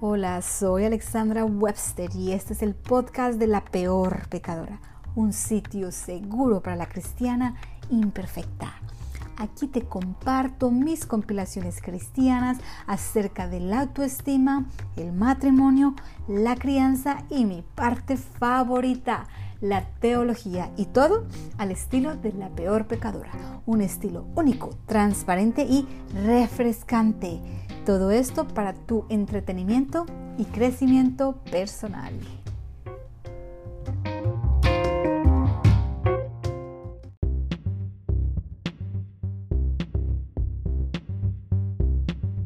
Hola, soy Alexandra Webster y este es el podcast de La Peor Pecadora, un sitio seguro para la cristiana imperfecta. Aquí te comparto mis compilaciones cristianas acerca de la autoestima, el matrimonio, la crianza y mi parte favorita, la teología y todo al estilo de la peor pecadora. Un estilo único, transparente y refrescante. Todo esto para tu entretenimiento y crecimiento personal.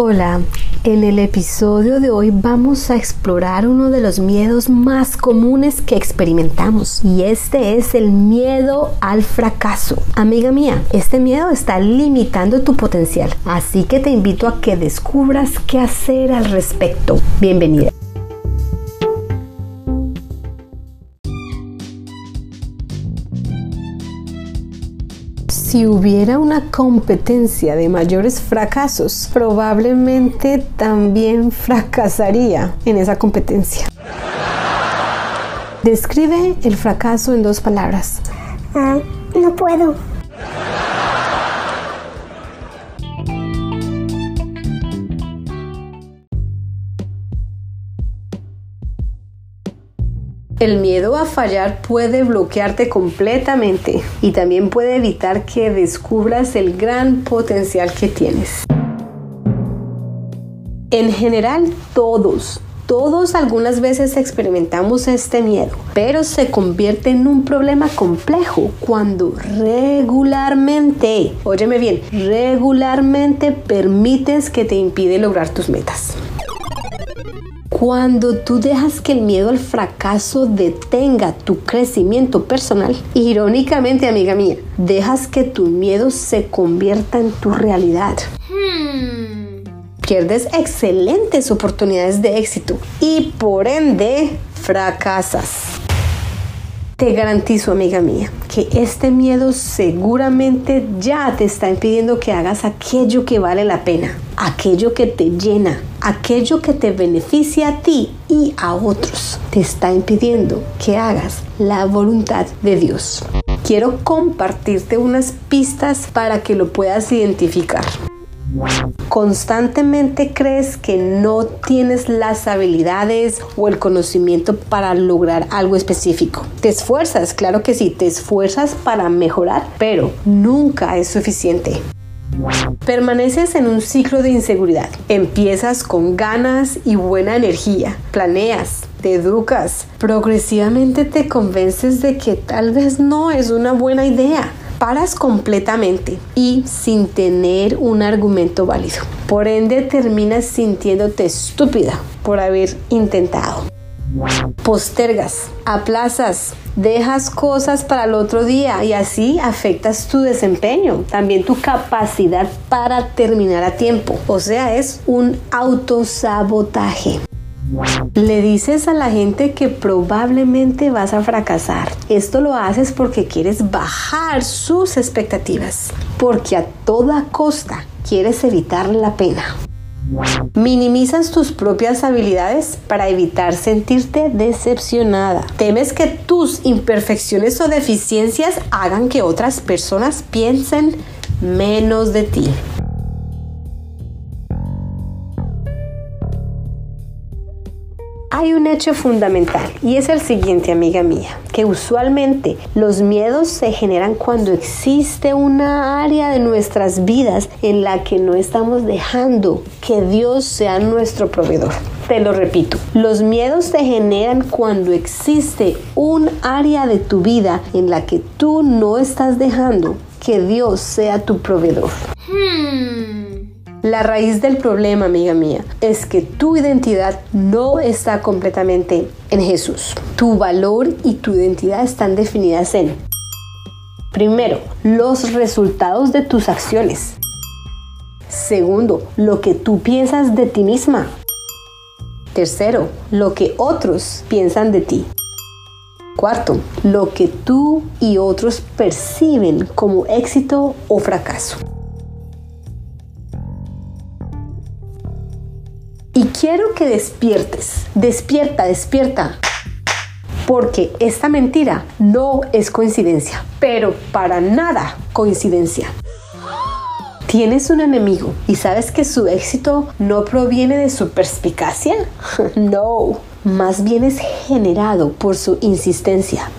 Hola, en el episodio de hoy vamos a explorar uno de los miedos más comunes que experimentamos y este es el miedo al fracaso. Amiga mía, este miedo está limitando tu potencial, así que te invito a que descubras qué hacer al respecto. Bienvenida. Si hubiera una competencia de mayores fracasos, probablemente también fracasaría en esa competencia. Describe el fracaso en dos palabras. Ah, no puedo. El miedo a fallar puede bloquearte completamente y también puede evitar que descubras el gran potencial que tienes. En general, todos, todos algunas veces experimentamos este miedo, pero se convierte en un problema complejo cuando regularmente, óyeme bien, regularmente permites que te impide lograr tus metas. Cuando tú dejas que el miedo al fracaso detenga tu crecimiento personal, irónicamente, amiga mía, dejas que tu miedo se convierta en tu realidad. Pierdes excelentes oportunidades de éxito y por ende fracasas. Te garantizo, amiga mía, que este miedo seguramente ya te está impidiendo que hagas aquello que vale la pena, aquello que te llena, aquello que te beneficia a ti y a otros. Te está impidiendo que hagas la voluntad de Dios. Quiero compartirte unas pistas para que lo puedas identificar. ¿Constantemente crees que no tienes las habilidades o el conocimiento para lograr algo específico? Te esfuerzas, claro que sí, te esfuerzas para mejorar, pero nunca es suficiente. Permaneces en un ciclo de inseguridad. Empiezas con ganas y buena energía. Planeas, te educas. Progresivamente te convences de que tal vez no es una buena idea paras completamente y sin tener un argumento válido. Por ende terminas sintiéndote estúpida por haber intentado. Postergas, aplazas, dejas cosas para el otro día y así afectas tu desempeño, también tu capacidad para terminar a tiempo. O sea, es un autosabotaje. Le dices a la gente que probablemente vas a fracasar. Esto lo haces porque quieres bajar sus expectativas, porque a toda costa quieres evitar la pena. Minimizas tus propias habilidades para evitar sentirte decepcionada. Temes que tus imperfecciones o deficiencias hagan que otras personas piensen menos de ti. Hay un hecho fundamental y es el siguiente, amiga mía, que usualmente los miedos se generan cuando existe una área de nuestras vidas en la que no estamos dejando que Dios sea nuestro proveedor. Te lo repito, los miedos se generan cuando existe un área de tu vida en la que tú no estás dejando que Dios sea tu proveedor. Hmm. La raíz del problema, amiga mía, es que tu identidad no está completamente en Jesús. Tu valor y tu identidad están definidas en, primero, los resultados de tus acciones. Segundo, lo que tú piensas de ti misma. Tercero, lo que otros piensan de ti. Cuarto, lo que tú y otros perciben como éxito o fracaso. Quiero que despiertes. Despierta, despierta. Porque esta mentira no es coincidencia, pero para nada coincidencia. ¿Tienes un enemigo y sabes que su éxito no proviene de su perspicacia? no, más bien es generado por su insistencia.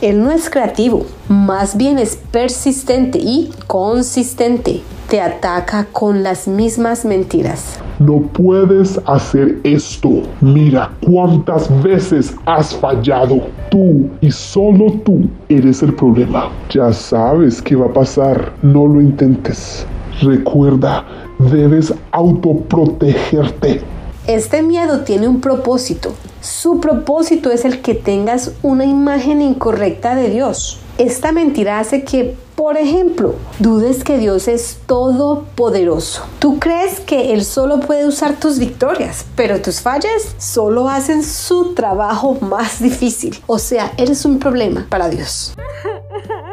Él no es creativo, más bien es persistente y consistente. Te ataca con las mismas mentiras. No puedes hacer esto. Mira cuántas veces has fallado. Tú y solo tú eres el problema. Ya sabes qué va a pasar. No lo intentes. Recuerda, debes autoprotegerte. Este miedo tiene un propósito. Su propósito es el que tengas una imagen incorrecta de Dios. Esta mentira hace que, por ejemplo, dudes que Dios es todopoderoso. Tú crees que Él solo puede usar tus victorias, pero tus fallas solo hacen su trabajo más difícil. O sea, eres un problema para Dios.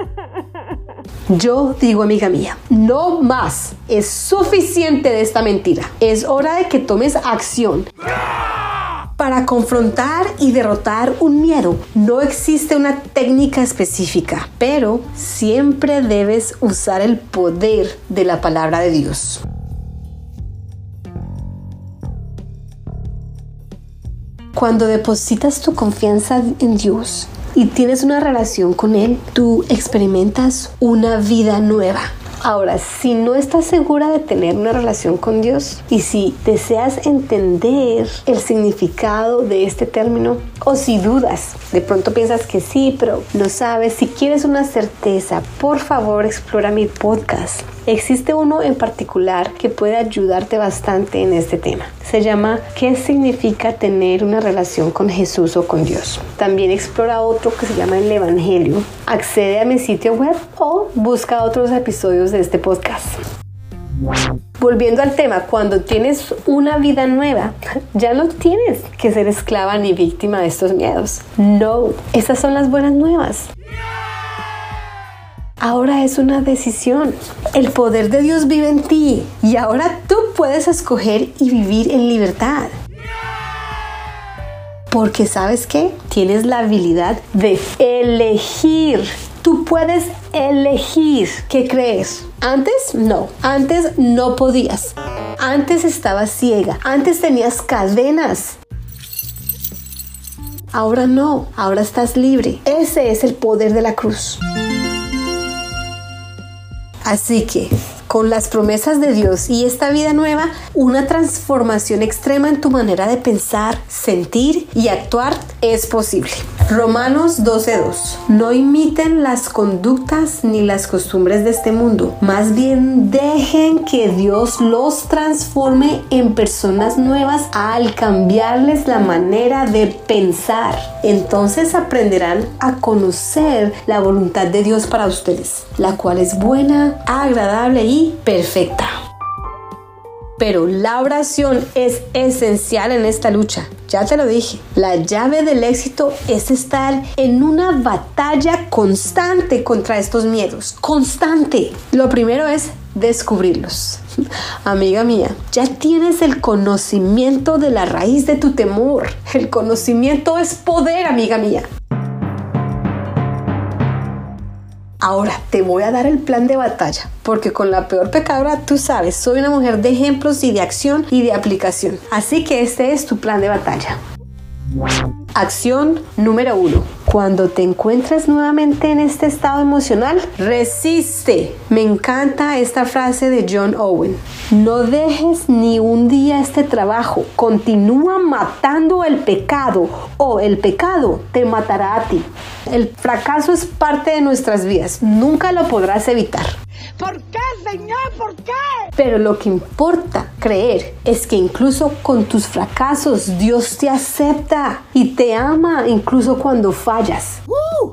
Yo digo, amiga mía, no más. Es suficiente de esta mentira. Es hora de que tomes acción. Para confrontar y derrotar un miedo no existe una técnica específica, pero siempre debes usar el poder de la palabra de Dios. Cuando depositas tu confianza en Dios y tienes una relación con Él, tú experimentas una vida nueva. Ahora, si no estás segura de tener una relación con Dios y si deseas entender el significado de este término o si dudas, de pronto piensas que sí, pero no sabes, si quieres una certeza, por favor explora mi podcast. Existe uno en particular que puede ayudarte bastante en este tema. Se llama ¿Qué significa tener una relación con Jesús o con Dios? También explora otro que se llama El Evangelio. Accede a mi sitio web o busca otros episodios de este podcast. Volviendo al tema, cuando tienes una vida nueva, ya no tienes que ser esclava ni víctima de estos miedos. No, esas son las buenas nuevas. Ahora es una decisión. El poder de Dios vive en ti y ahora tú puedes escoger y vivir en libertad. Porque sabes que tienes la habilidad de elegir. Tú puedes elegir qué crees. Antes no, antes no podías. Antes estabas ciega, antes tenías cadenas. Ahora no, ahora estás libre. Ese es el poder de la cruz. Así que, con las promesas de Dios y esta vida nueva, una transformación extrema en tu manera de pensar, sentir y actuar es posible. Romanos 12:2. No imiten las conductas ni las costumbres de este mundo, más bien dejen que Dios los transforme en personas nuevas al cambiarles la manera de pensar. Entonces aprenderán a conocer la voluntad de Dios para ustedes, la cual es buena, agradable y perfecta. Pero la oración es esencial en esta lucha. Ya te lo dije, la llave del éxito es estar en una batalla constante contra estos miedos. Constante. Lo primero es descubrirlos. Amiga mía, ya tienes el conocimiento de la raíz de tu temor. El conocimiento es poder, amiga mía. Ahora te voy a dar el plan de batalla, porque con la peor pecadora tú sabes, soy una mujer de ejemplos y de acción y de aplicación. Así que este es tu plan de batalla. Acción número uno. Cuando te encuentres nuevamente en este estado emocional, resiste. Me encanta esta frase de John Owen. No dejes ni un día este trabajo. Continúa matando el pecado o el pecado te matará a ti. El fracaso es parte de nuestras vidas. Nunca lo podrás evitar. ¿Por qué, Señor? ¿Por qué? Pero lo que importa creer es que incluso con tus fracasos Dios te acepta y te ama incluso cuando fallas.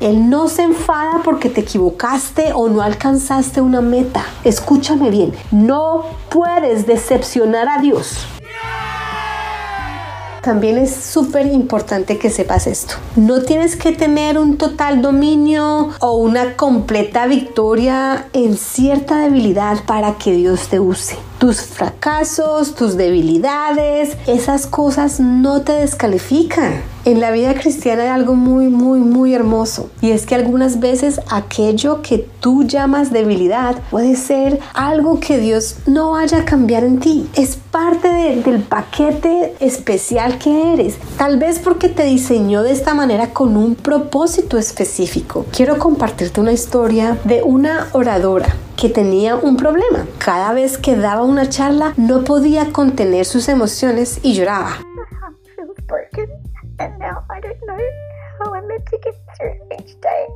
Él no se enfada porque te equivocaste o no alcanzaste una meta. Escúchame bien, no puedes decepcionar a Dios. También es súper importante que sepas esto. No tienes que tener un total dominio o una completa victoria en cierta debilidad para que Dios te use. Tus fracasos, tus debilidades, esas cosas no te descalifican. En la vida cristiana hay algo muy, muy, muy hermoso y es que algunas veces aquello que tú llamas debilidad puede ser algo que Dios no vaya a cambiar en ti. Es parte del paquete especial que eres. Tal vez porque te diseñó de esta manera con un propósito específico. Quiero compartirte una historia de una oradora que tenía un problema. Cada vez que daba una charla no podía contener sus emociones y lloraba.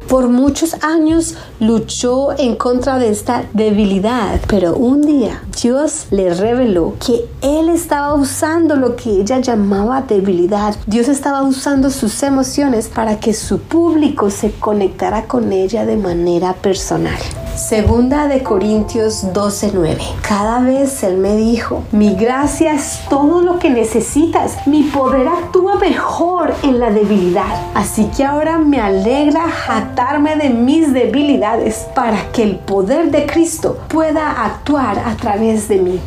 Por muchos años luchó en contra de esta debilidad, pero un día Dios le reveló que él estaba usando lo que ella llamaba debilidad. Dios estaba usando sus emociones para que su público se conectara con ella de manera personal. Segunda de Corintios 12:9. Cada vez Él me dijo, mi gracia es todo lo que necesitas, mi poder actúa mejor en la debilidad. Así que ahora me alegra jatarme de mis debilidades para que el poder de Cristo pueda actuar a través de mí.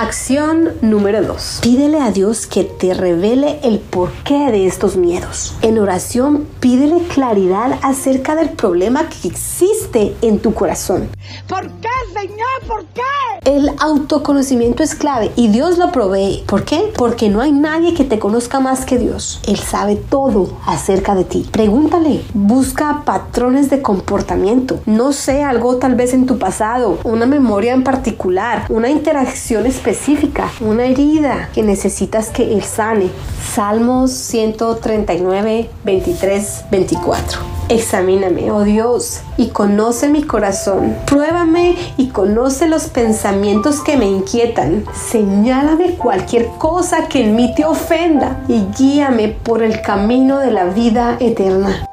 Acción número 2. Pídele a Dios que te revele el porqué de estos miedos. En oración, pídele claridad acerca del problema que existe en tu corazón. ¿Por qué, Señor? ¿Por qué? El autoconocimiento es clave y Dios lo provee. ¿Por qué? Porque no hay nadie que te conozca más que Dios. Él sabe todo acerca de ti. Pregúntale, busca patrones de comportamiento. No sé, algo tal vez en tu pasado, una memoria en particular, una interacción una herida que necesitas que Él sane. Salmos 139, 23, 24. Examíname, oh Dios, y conoce mi corazón. Pruébame y conoce los pensamientos que me inquietan. Señálame cualquier cosa que en mí te ofenda y guíame por el camino de la vida eterna.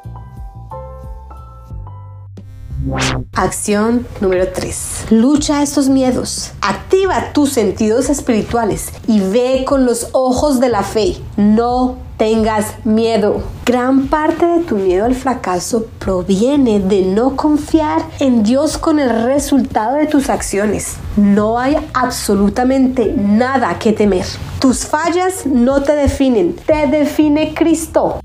Acción número 3. Lucha estos miedos. Activa tus sentidos espirituales y ve con los ojos de la fe. No tengas miedo. Gran parte de tu miedo al fracaso proviene de no confiar en Dios con el resultado de tus acciones. No hay absolutamente nada que temer. Tus fallas no te definen, te define Cristo.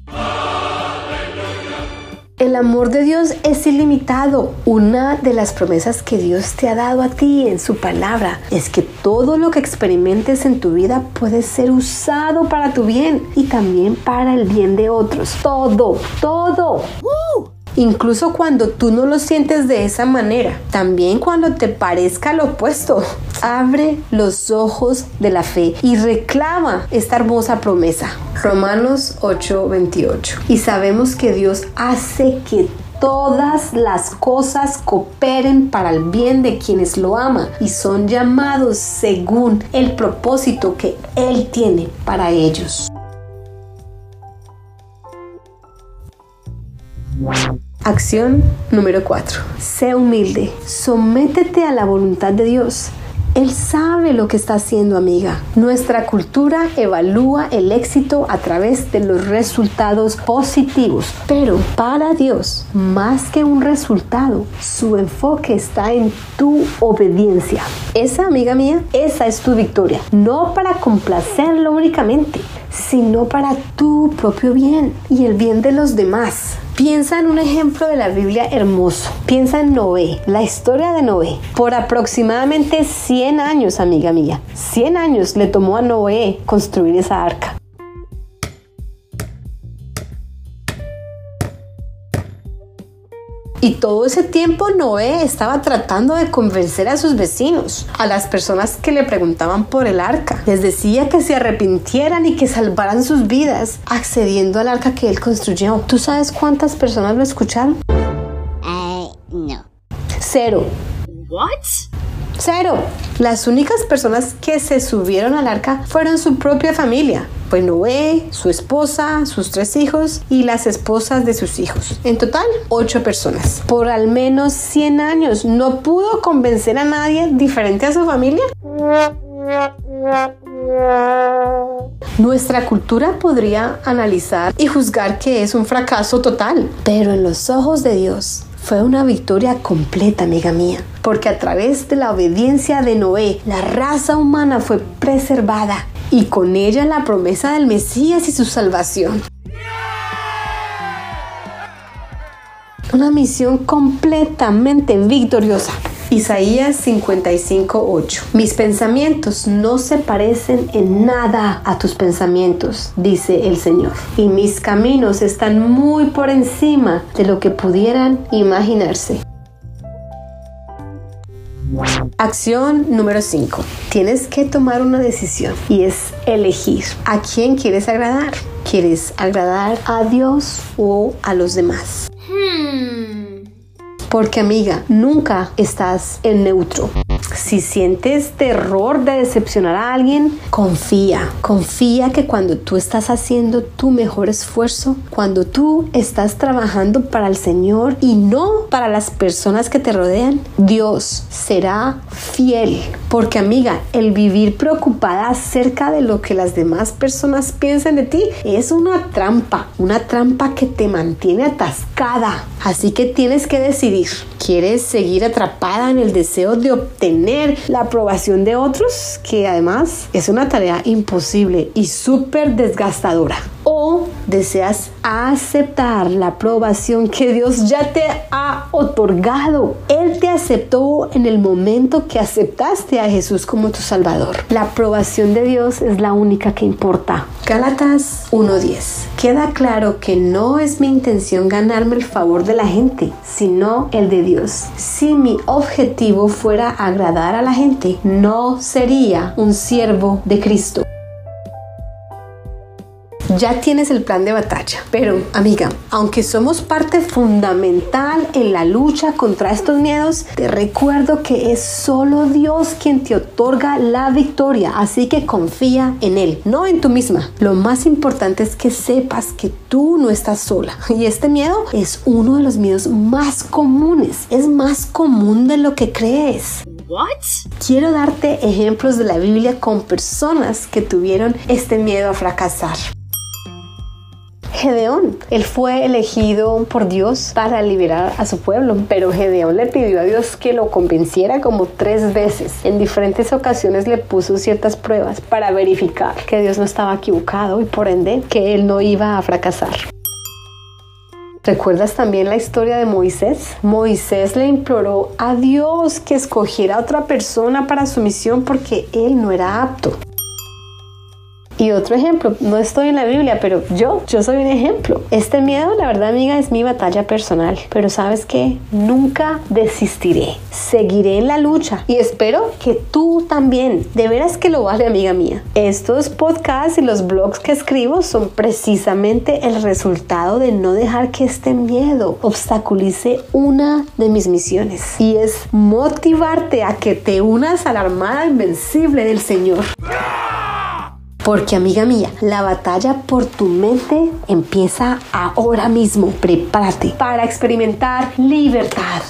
El amor de Dios es ilimitado. Una de las promesas que Dios te ha dado a ti en su palabra es que todo lo que experimentes en tu vida puede ser usado para tu bien y también para el bien de otros. Todo, todo incluso cuando tú no lo sientes de esa manera, también cuando te parezca lo opuesto. Abre los ojos de la fe y reclama esta hermosa promesa. Romanos 8:28. Y sabemos que Dios hace que todas las cosas cooperen para el bien de quienes lo aman y son llamados según el propósito que Él tiene para ellos. Acción número 4. Sé humilde. Sométete a la voluntad de Dios. Él sabe lo que está haciendo, amiga. Nuestra cultura evalúa el éxito a través de los resultados positivos, pero para Dios, más que un resultado, su enfoque está en tu obediencia. Esa, amiga mía, esa es tu victoria. No para complacerlo únicamente, sino para tu propio bien y el bien de los demás. Piensa en un ejemplo de la Biblia hermoso. Piensa en Noé, la historia de Noé. Por aproximadamente 100 años, amiga mía, 100 años le tomó a Noé construir esa arca. Y todo ese tiempo Noé estaba tratando de convencer a sus vecinos, a las personas que le preguntaban por el arca. Les decía que se arrepintieran y que salvaran sus vidas accediendo al arca que él construyó. ¿Tú sabes cuántas personas lo escucharon? Uh, no. Cero. What? Cero. Las únicas personas que se subieron al arca fueron su propia familia. Fue Noé, su esposa, sus tres hijos y las esposas de sus hijos. En total, ocho personas. Por al menos 100 años no pudo convencer a nadie diferente a su familia. Nuestra cultura podría analizar y juzgar que es un fracaso total, pero en los ojos de Dios fue una victoria completa, amiga mía, porque a través de la obediencia de Noé, la raza humana fue preservada y con ella la promesa del Mesías y su salvación. Una misión completamente victoriosa. Isaías 55:8. Mis pensamientos no se parecen en nada a tus pensamientos, dice el Señor, y mis caminos están muy por encima de lo que pudieran imaginarse. Acción número 5. Tienes que tomar una decisión y es elegir a quién quieres agradar. ¿Quieres agradar a Dios o a los demás? Porque amiga, nunca estás en neutro. Si sientes terror de decepcionar a alguien, confía. Confía que cuando tú estás haciendo tu mejor esfuerzo, cuando tú estás trabajando para el Señor y no para las personas que te rodean, Dios será fiel. Porque amiga, el vivir preocupada acerca de lo que las demás personas piensan de ti es una trampa, una trampa que te mantiene atascada. Así que tienes que decidir, ¿quieres seguir atrapada en el deseo de obtener la aprobación de otros? Que además es una tarea imposible y súper desgastadora. ¿O deseas aceptar la aprobación que Dios ya te ha otorgado? Él te aceptó en el momento que aceptaste a Jesús como tu Salvador. La aprobación de Dios es la única que importa. Gálatas 1.10. Queda claro que no es mi intención ganarme el favor de la gente, sino el de Dios. Si mi objetivo fuera agradar a la gente, no sería un siervo de Cristo ya tienes el plan de batalla. Pero, amiga, aunque somos parte fundamental en la lucha contra estos miedos, te recuerdo que es solo Dios quien te otorga la victoria. Así que confía en Él, no en tú misma. Lo más importante es que sepas que tú no estás sola. Y este miedo es uno de los miedos más comunes. Es más común de lo que crees. What? Quiero darte ejemplos de la Biblia con personas que tuvieron este miedo a fracasar. Gedeón. Él fue elegido por Dios para liberar a su pueblo, pero Gedeón le pidió a Dios que lo convenciera como tres veces. En diferentes ocasiones le puso ciertas pruebas para verificar que Dios no estaba equivocado y por ende que él no iba a fracasar. ¿Recuerdas también la historia de Moisés? Moisés le imploró a Dios que escogiera a otra persona para su misión porque él no era apto. Y otro ejemplo, no estoy en la Biblia, pero yo, yo soy un ejemplo. Este miedo, la verdad, amiga, es mi batalla personal. Pero sabes que nunca desistiré. Seguiré en la lucha y espero que tú también. De veras que lo vale, amiga mía. Estos podcasts y los blogs que escribo son precisamente el resultado de no dejar que este miedo obstaculice una de mis misiones. Y es motivarte a que te unas a la armada invencible del Señor. Porque amiga mía, la batalla por tu mente empieza ahora mismo. Prepárate para experimentar libertad.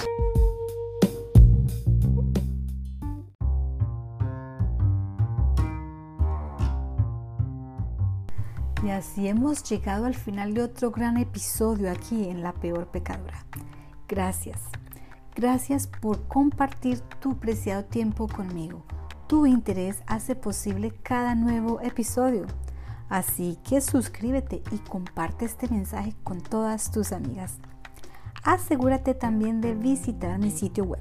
Y así hemos llegado al final de otro gran episodio aquí en La Peor Pecadora. Gracias. Gracias por compartir tu preciado tiempo conmigo. Tu interés hace posible cada nuevo episodio. Así que suscríbete y comparte este mensaje con todas tus amigas. Asegúrate también de visitar mi sitio web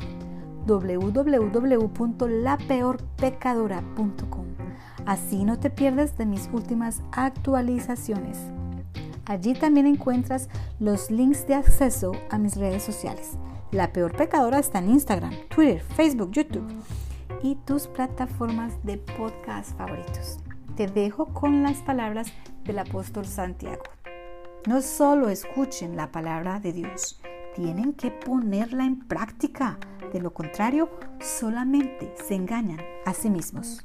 www.lapeorpecadora.com. Así no te pierdes de mis últimas actualizaciones. Allí también encuentras los links de acceso a mis redes sociales. La Peor Pecadora está en Instagram, Twitter, Facebook, YouTube y tus plataformas de podcast favoritos. Te dejo con las palabras del apóstol Santiago. No solo escuchen la palabra de Dios, tienen que ponerla en práctica. De lo contrario, solamente se engañan a sí mismos.